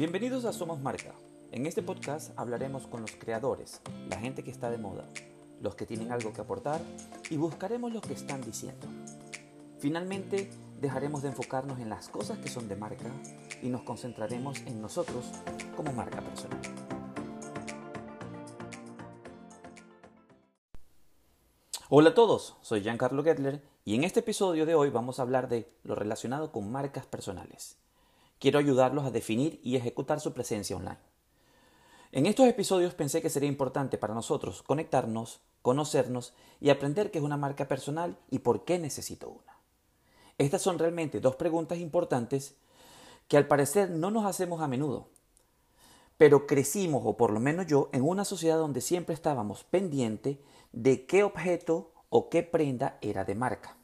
Bienvenidos a Somos Marca. En este podcast hablaremos con los creadores, la gente que está de moda, los que tienen algo que aportar y buscaremos lo que están diciendo. Finalmente, dejaremos de enfocarnos en las cosas que son de marca y nos concentraremos en nosotros como marca personal. Hola a todos, soy Giancarlo Gettler y en este episodio de hoy vamos a hablar de lo relacionado con marcas personales. Quiero ayudarlos a definir y ejecutar su presencia online. En estos episodios pensé que sería importante para nosotros conectarnos, conocernos y aprender qué es una marca personal y por qué necesito una. Estas son realmente dos preguntas importantes que al parecer no nos hacemos a menudo, pero crecimos, o por lo menos yo, en una sociedad donde siempre estábamos pendientes de qué objeto o qué prenda era de marca.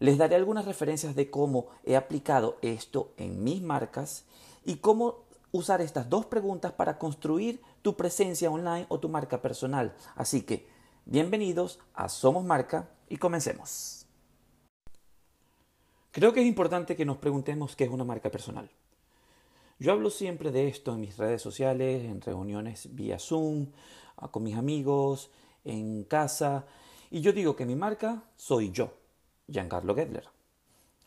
Les daré algunas referencias de cómo he aplicado esto en mis marcas y cómo usar estas dos preguntas para construir tu presencia online o tu marca personal. Así que, bienvenidos a Somos Marca y comencemos. Creo que es importante que nos preguntemos qué es una marca personal. Yo hablo siempre de esto en mis redes sociales, en reuniones vía Zoom, con mis amigos, en casa, y yo digo que mi marca soy yo, Giancarlo Gedler.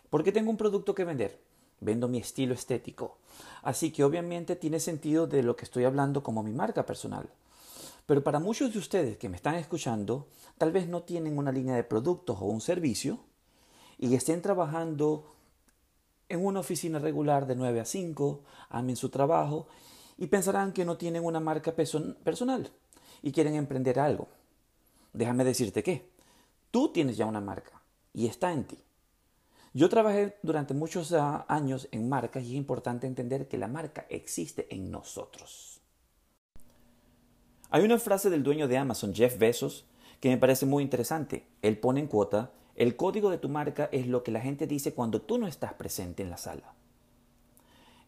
Porque tengo un producto que vender, vendo mi estilo estético, así que obviamente tiene sentido de lo que estoy hablando como mi marca personal. Pero para muchos de ustedes que me están escuchando, tal vez no tienen una línea de productos o un servicio y estén trabajando en una oficina regular de 9 a 5, amen su trabajo y pensarán que no tienen una marca personal y quieren emprender algo. Déjame decirte que tú tienes ya una marca y está en ti. Yo trabajé durante muchos ah, años en marcas y es importante entender que la marca existe en nosotros. Hay una frase del dueño de Amazon, Jeff Bezos, que me parece muy interesante. Él pone en cuota el código de tu marca es lo que la gente dice cuando tú no estás presente en la sala.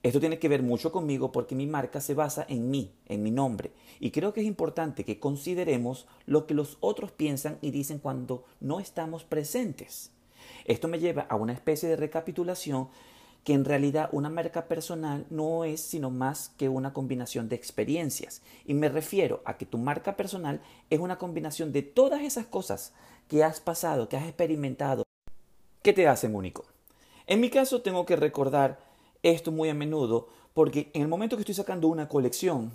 Esto tiene que ver mucho conmigo porque mi marca se basa en mí, en mi nombre, y creo que es importante que consideremos lo que los otros piensan y dicen cuando no estamos presentes. Esto me lleva a una especie de recapitulación que en realidad una marca personal no es sino más que una combinación de experiencias. Y me refiero a que tu marca personal es una combinación de todas esas cosas que has pasado, que has experimentado, que te hacen único. En mi caso tengo que recordar esto muy a menudo porque en el momento que estoy sacando una colección,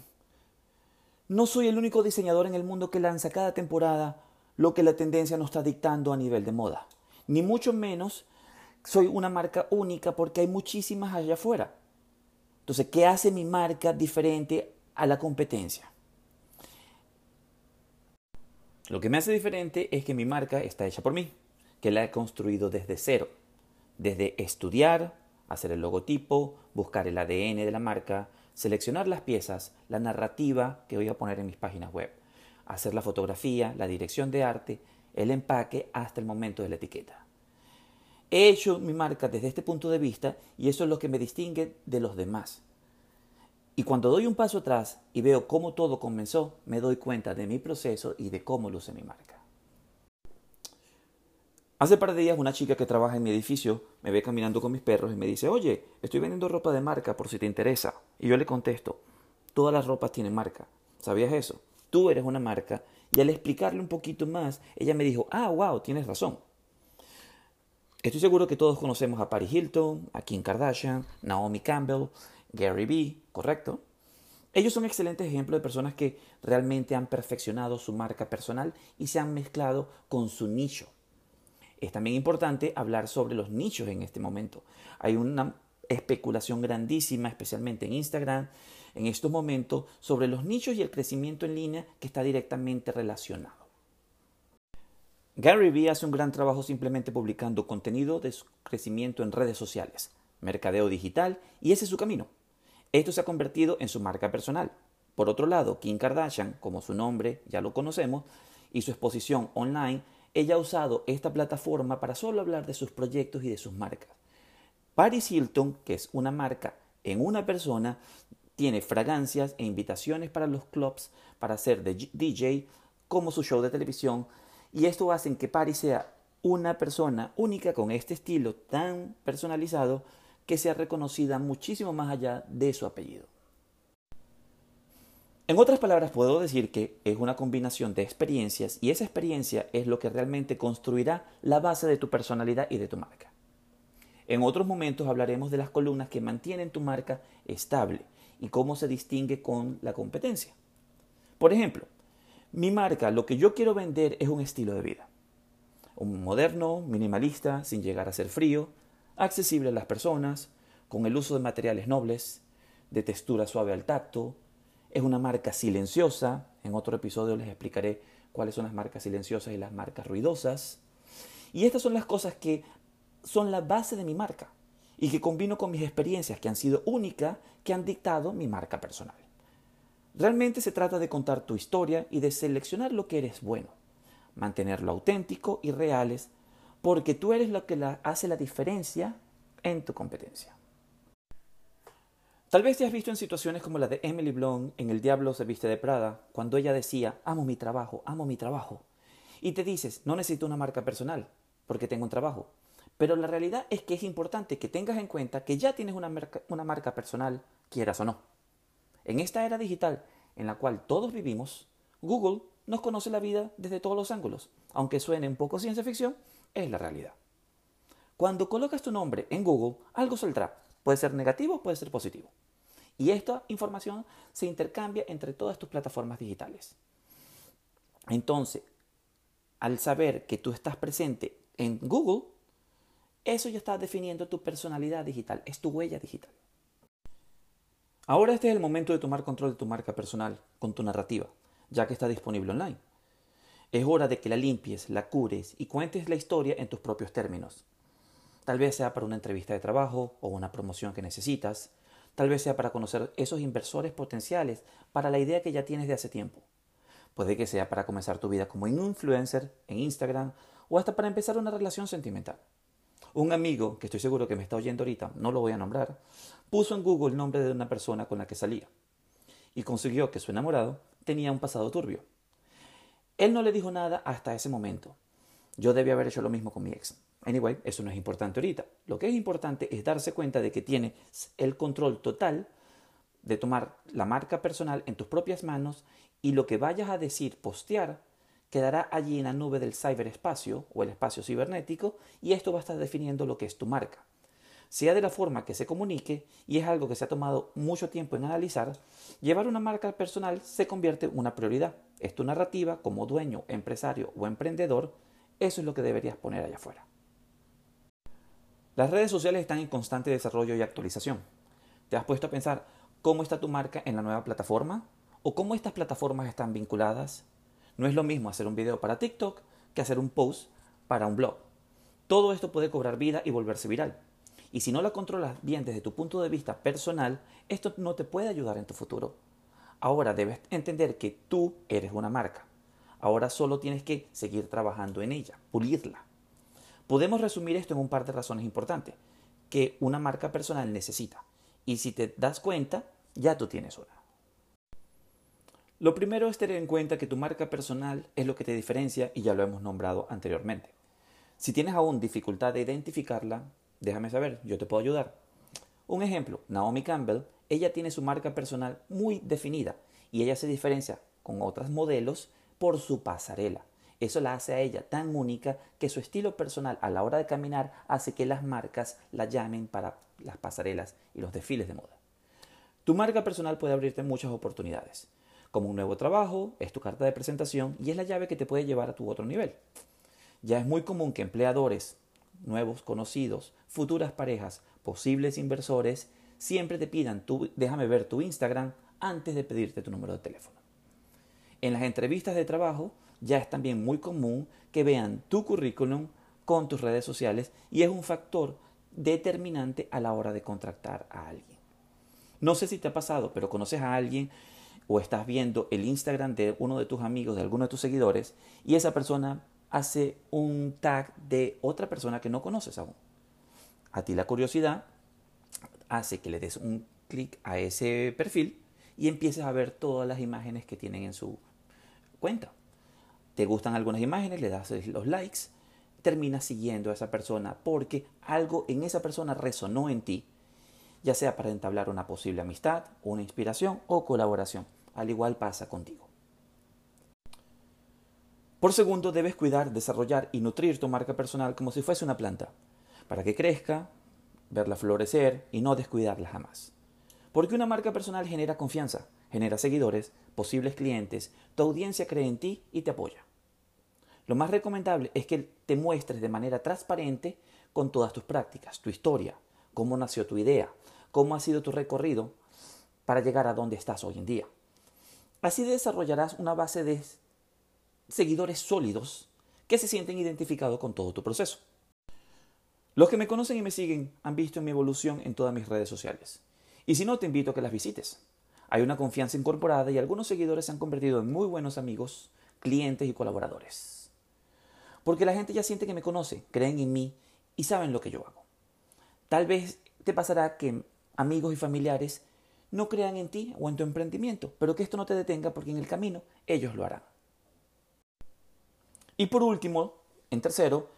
no soy el único diseñador en el mundo que lanza cada temporada lo que la tendencia nos está dictando a nivel de moda. Ni mucho menos soy una marca única porque hay muchísimas allá afuera. Entonces, ¿qué hace mi marca diferente a la competencia? Lo que me hace diferente es que mi marca está hecha por mí, que la he construido desde cero, desde estudiar, hacer el logotipo, buscar el ADN de la marca, seleccionar las piezas, la narrativa que voy a poner en mis páginas web, hacer la fotografía, la dirección de arte, el empaque hasta el momento de la etiqueta. He hecho mi marca desde este punto de vista y eso es lo que me distingue de los demás. Y cuando doy un paso atrás y veo cómo todo comenzó, me doy cuenta de mi proceso y de cómo luce mi marca. Hace par de días una chica que trabaja en mi edificio me ve caminando con mis perros y me dice, oye, estoy vendiendo ropa de marca por si te interesa. Y yo le contesto, todas las ropas tienen marca. ¿Sabías eso? Tú eres una marca. Y al explicarle un poquito más, ella me dijo, ah, wow, tienes razón. Estoy seguro que todos conocemos a Paris Hilton, a Kim Kardashian, Naomi Campbell, Gary Vee, ¿correcto? Ellos son excelentes ejemplos de personas que realmente han perfeccionado su marca personal y se han mezclado con su nicho. Es también importante hablar sobre los nichos en este momento. Hay una especulación grandísima, especialmente en Instagram, en estos momentos, sobre los nichos y el crecimiento en línea que está directamente relacionado. Gary Vee hace un gran trabajo simplemente publicando contenido de crecimiento en redes sociales, mercadeo digital, y ese es su camino. Esto se ha convertido en su marca personal. Por otro lado, Kim Kardashian, como su nombre ya lo conocemos, y su exposición online, ella ha usado esta plataforma para solo hablar de sus proyectos y de sus marcas. Paris Hilton, que es una marca en una persona, tiene fragancias e invitaciones para los clubs para ser de DJ, como su show de televisión, y esto hace que Paris sea una persona única con este estilo tan personalizado que sea reconocida muchísimo más allá de su apellido. En otras palabras, puedo decir que es una combinación de experiencias y esa experiencia es lo que realmente construirá la base de tu personalidad y de tu marca. En otros momentos hablaremos de las columnas que mantienen tu marca estable y cómo se distingue con la competencia. Por ejemplo, mi marca, lo que yo quiero vender es un estilo de vida. Un moderno, minimalista, sin llegar a ser frío, accesible a las personas, con el uso de materiales nobles, de textura suave al tacto, es una marca silenciosa. En otro episodio les explicaré cuáles son las marcas silenciosas y las marcas ruidosas. Y estas son las cosas que son la base de mi marca y que combino con mis experiencias que han sido únicas, que han dictado mi marca personal. Realmente se trata de contar tu historia y de seleccionar lo que eres bueno, mantenerlo auténtico y reales, porque tú eres lo que hace la diferencia en tu competencia. Tal vez te has visto en situaciones como la de Emily Blunt en El Diablo se viste de Prada, cuando ella decía, amo mi trabajo, amo mi trabajo. Y te dices, no necesito una marca personal, porque tengo un trabajo. Pero la realidad es que es importante que tengas en cuenta que ya tienes una marca, una marca personal, quieras o no. En esta era digital en la cual todos vivimos, Google nos conoce la vida desde todos los ángulos. Aunque suene un poco ciencia ficción, es la realidad. Cuando colocas tu nombre en Google, algo saldrá. Puede ser negativo, puede ser positivo. Y esta información se intercambia entre todas tus plataformas digitales. Entonces, al saber que tú estás presente en Google, eso ya está definiendo tu personalidad digital, es tu huella digital. Ahora este es el momento de tomar control de tu marca personal con tu narrativa, ya que está disponible online. Es hora de que la limpies, la cures y cuentes la historia en tus propios términos. Tal vez sea para una entrevista de trabajo o una promoción que necesitas, Tal vez sea para conocer esos inversores potenciales para la idea que ya tienes de hace tiempo. Puede que sea para comenzar tu vida como influencer en Instagram o hasta para empezar una relación sentimental. Un amigo, que estoy seguro que me está oyendo ahorita, no lo voy a nombrar, puso en Google el nombre de una persona con la que salía y consiguió que su enamorado tenía un pasado turbio. Él no le dijo nada hasta ese momento. Yo debía haber hecho lo mismo con mi ex. Anyway, eso no es importante ahorita. Lo que es importante es darse cuenta de que tienes el control total de tomar la marca personal en tus propias manos y lo que vayas a decir, postear, quedará allí en la nube del ciberespacio o el espacio cibernético y esto va a estar definiendo lo que es tu marca. Sea de la forma que se comunique, y es algo que se ha tomado mucho tiempo en analizar, llevar una marca personal se convierte en una prioridad. Es tu narrativa como dueño, empresario o emprendedor, eso es lo que deberías poner allá afuera. Las redes sociales están en constante desarrollo y actualización. ¿Te has puesto a pensar cómo está tu marca en la nueva plataforma? ¿O cómo estas plataformas están vinculadas? No es lo mismo hacer un video para TikTok que hacer un post para un blog. Todo esto puede cobrar vida y volverse viral. Y si no la controlas bien desde tu punto de vista personal, esto no te puede ayudar en tu futuro. Ahora debes entender que tú eres una marca. Ahora solo tienes que seguir trabajando en ella, pulirla. Podemos resumir esto en un par de razones importantes que una marca personal necesita. Y si te das cuenta, ya tú tienes una. Lo primero es tener en cuenta que tu marca personal es lo que te diferencia y ya lo hemos nombrado anteriormente. Si tienes aún dificultad de identificarla, déjame saber, yo te puedo ayudar. Un ejemplo, Naomi Campbell, ella tiene su marca personal muy definida y ella se diferencia con otras modelos por su pasarela. Eso la hace a ella tan única que su estilo personal a la hora de caminar hace que las marcas la llamen para las pasarelas y los desfiles de moda. Tu marca personal puede abrirte muchas oportunidades, como un nuevo trabajo, es tu carta de presentación y es la llave que te puede llevar a tu otro nivel. Ya es muy común que empleadores, nuevos conocidos, futuras parejas, posibles inversores, siempre te pidan, déjame ver tu Instagram antes de pedirte tu número de teléfono. En las entrevistas de trabajo, ya es también muy común que vean tu currículum con tus redes sociales y es un factor determinante a la hora de contratar a alguien. No sé si te ha pasado, pero conoces a alguien o estás viendo el Instagram de uno de tus amigos, de alguno de tus seguidores, y esa persona hace un tag de otra persona que no conoces aún. A ti la curiosidad hace que le des un clic a ese perfil y empieces a ver todas las imágenes que tienen en su cuenta te gustan algunas imágenes, le das los likes, terminas siguiendo a esa persona porque algo en esa persona resonó en ti ya sea para entablar una posible amistad, una inspiración o colaboración. Al igual pasa contigo. Por segundo, debes cuidar, desarrollar y nutrir tu marca personal como si fuese una planta, para que crezca, verla florecer y no descuidarla jamás. Porque una marca personal genera confianza, genera seguidores, posibles clientes, tu audiencia cree en ti y te apoya. Lo más recomendable es que te muestres de manera transparente con todas tus prácticas, tu historia, cómo nació tu idea, cómo ha sido tu recorrido para llegar a donde estás hoy en día. Así desarrollarás una base de seguidores sólidos que se sienten identificados con todo tu proceso. Los que me conocen y me siguen han visto mi evolución en todas mis redes sociales. Y si no, te invito a que las visites. Hay una confianza incorporada y algunos seguidores se han convertido en muy buenos amigos, clientes y colaboradores. Porque la gente ya siente que me conoce, creen en mí y saben lo que yo hago. Tal vez te pasará que amigos y familiares no crean en ti o en tu emprendimiento, pero que esto no te detenga porque en el camino ellos lo harán. Y por último, en tercero,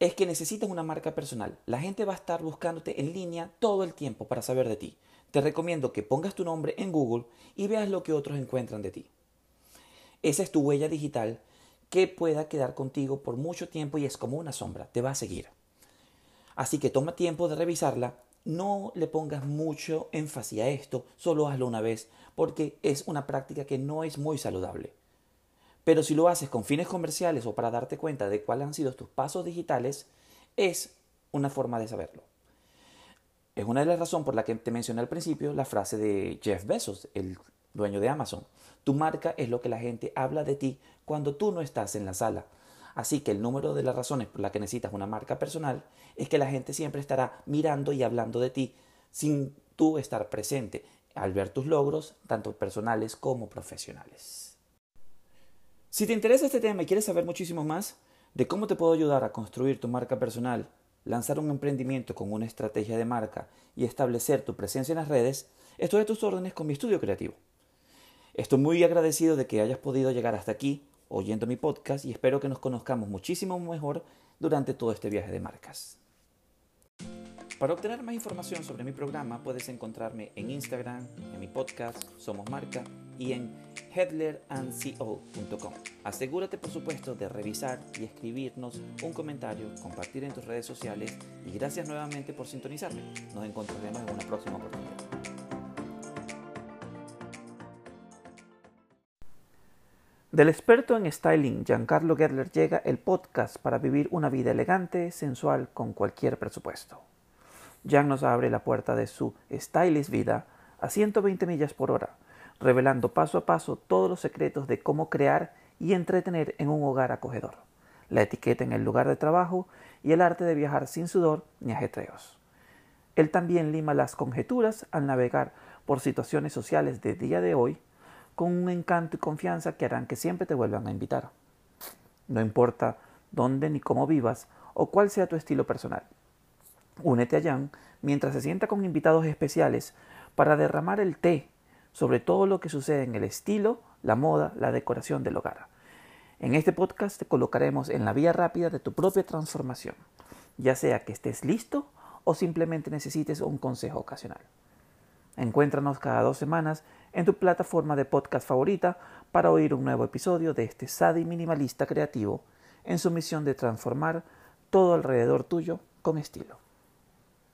es que necesitas una marca personal. La gente va a estar buscándote en línea todo el tiempo para saber de ti. Te recomiendo que pongas tu nombre en Google y veas lo que otros encuentran de ti. Esa es tu huella digital que pueda quedar contigo por mucho tiempo y es como una sombra, te va a seguir. Así que toma tiempo de revisarla, no le pongas mucho énfasis a esto, solo hazlo una vez, porque es una práctica que no es muy saludable. Pero si lo haces con fines comerciales o para darte cuenta de cuáles han sido tus pasos digitales, es una forma de saberlo. Es una de las razones por la que te mencioné al principio la frase de Jeff Bezos, el dueño de Amazon. Tu marca es lo que la gente habla de ti cuando tú no estás en la sala. Así que el número de las razones por las que necesitas una marca personal es que la gente siempre estará mirando y hablando de ti sin tú estar presente al ver tus logros, tanto personales como profesionales. Si te interesa este tema y quieres saber muchísimo más de cómo te puedo ayudar a construir tu marca personal, lanzar un emprendimiento con una estrategia de marca y establecer tu presencia en las redes, estoy a tus órdenes con mi estudio creativo. Estoy muy agradecido de que hayas podido llegar hasta aquí oyendo mi podcast y espero que nos conozcamos muchísimo mejor durante todo este viaje de marcas. Para obtener más información sobre mi programa puedes encontrarme en Instagram, en mi podcast Somos Marca y en headlerandco.com. Asegúrate por supuesto de revisar y escribirnos un comentario, compartir en tus redes sociales y gracias nuevamente por sintonizarme. Nos encontraremos en una próxima oportunidad. Del experto en styling Giancarlo Gerler llega el podcast para vivir una vida elegante, sensual, con cualquier presupuesto. Jan nos abre la puerta de su stylist vida a 120 millas por hora, revelando paso a paso todos los secretos de cómo crear y entretener en un hogar acogedor, la etiqueta en el lugar de trabajo y el arte de viajar sin sudor ni ajetreos. Él también lima las conjeturas al navegar por situaciones sociales de día de hoy con un encanto y confianza que harán que siempre te vuelvan a invitar. No importa dónde ni cómo vivas o cuál sea tu estilo personal. Únete a Jan mientras se sienta con invitados especiales para derramar el té sobre todo lo que sucede en el estilo, la moda, la decoración del hogar. En este podcast te colocaremos en la vía rápida de tu propia transformación, ya sea que estés listo o simplemente necesites un consejo ocasional. Encuéntranos cada dos semanas en tu plataforma de podcast favorita para oír un nuevo episodio de este Sadi minimalista creativo en su misión de transformar todo alrededor tuyo con estilo.